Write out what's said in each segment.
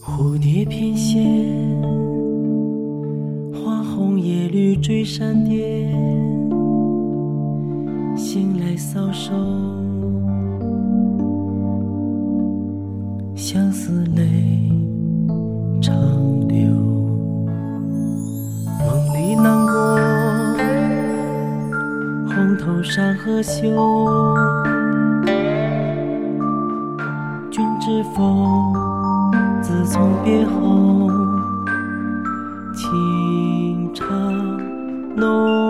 蝴蝶翩跹，绿追闪电，醒来搔首，相思泪长流。梦里南国，红头山河秀，君知否？自从别后，情茶浓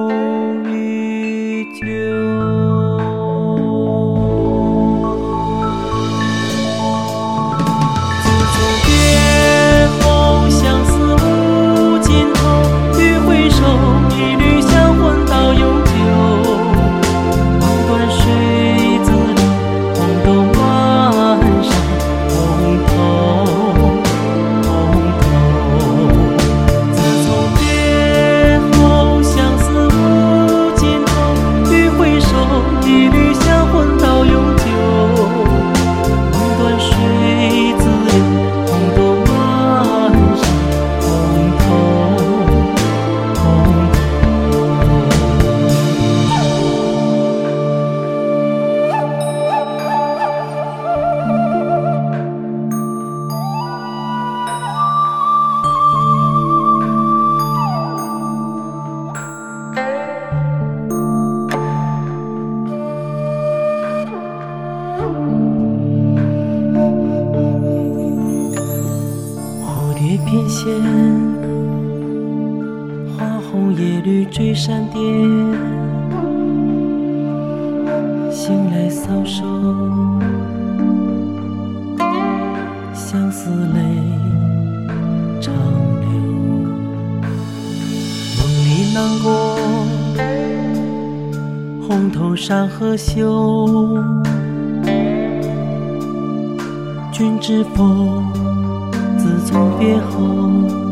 翩跹，花红叶绿追闪电，醒来搔首，相思泪长流。梦里南国，红头山河秀，君知否？送别后，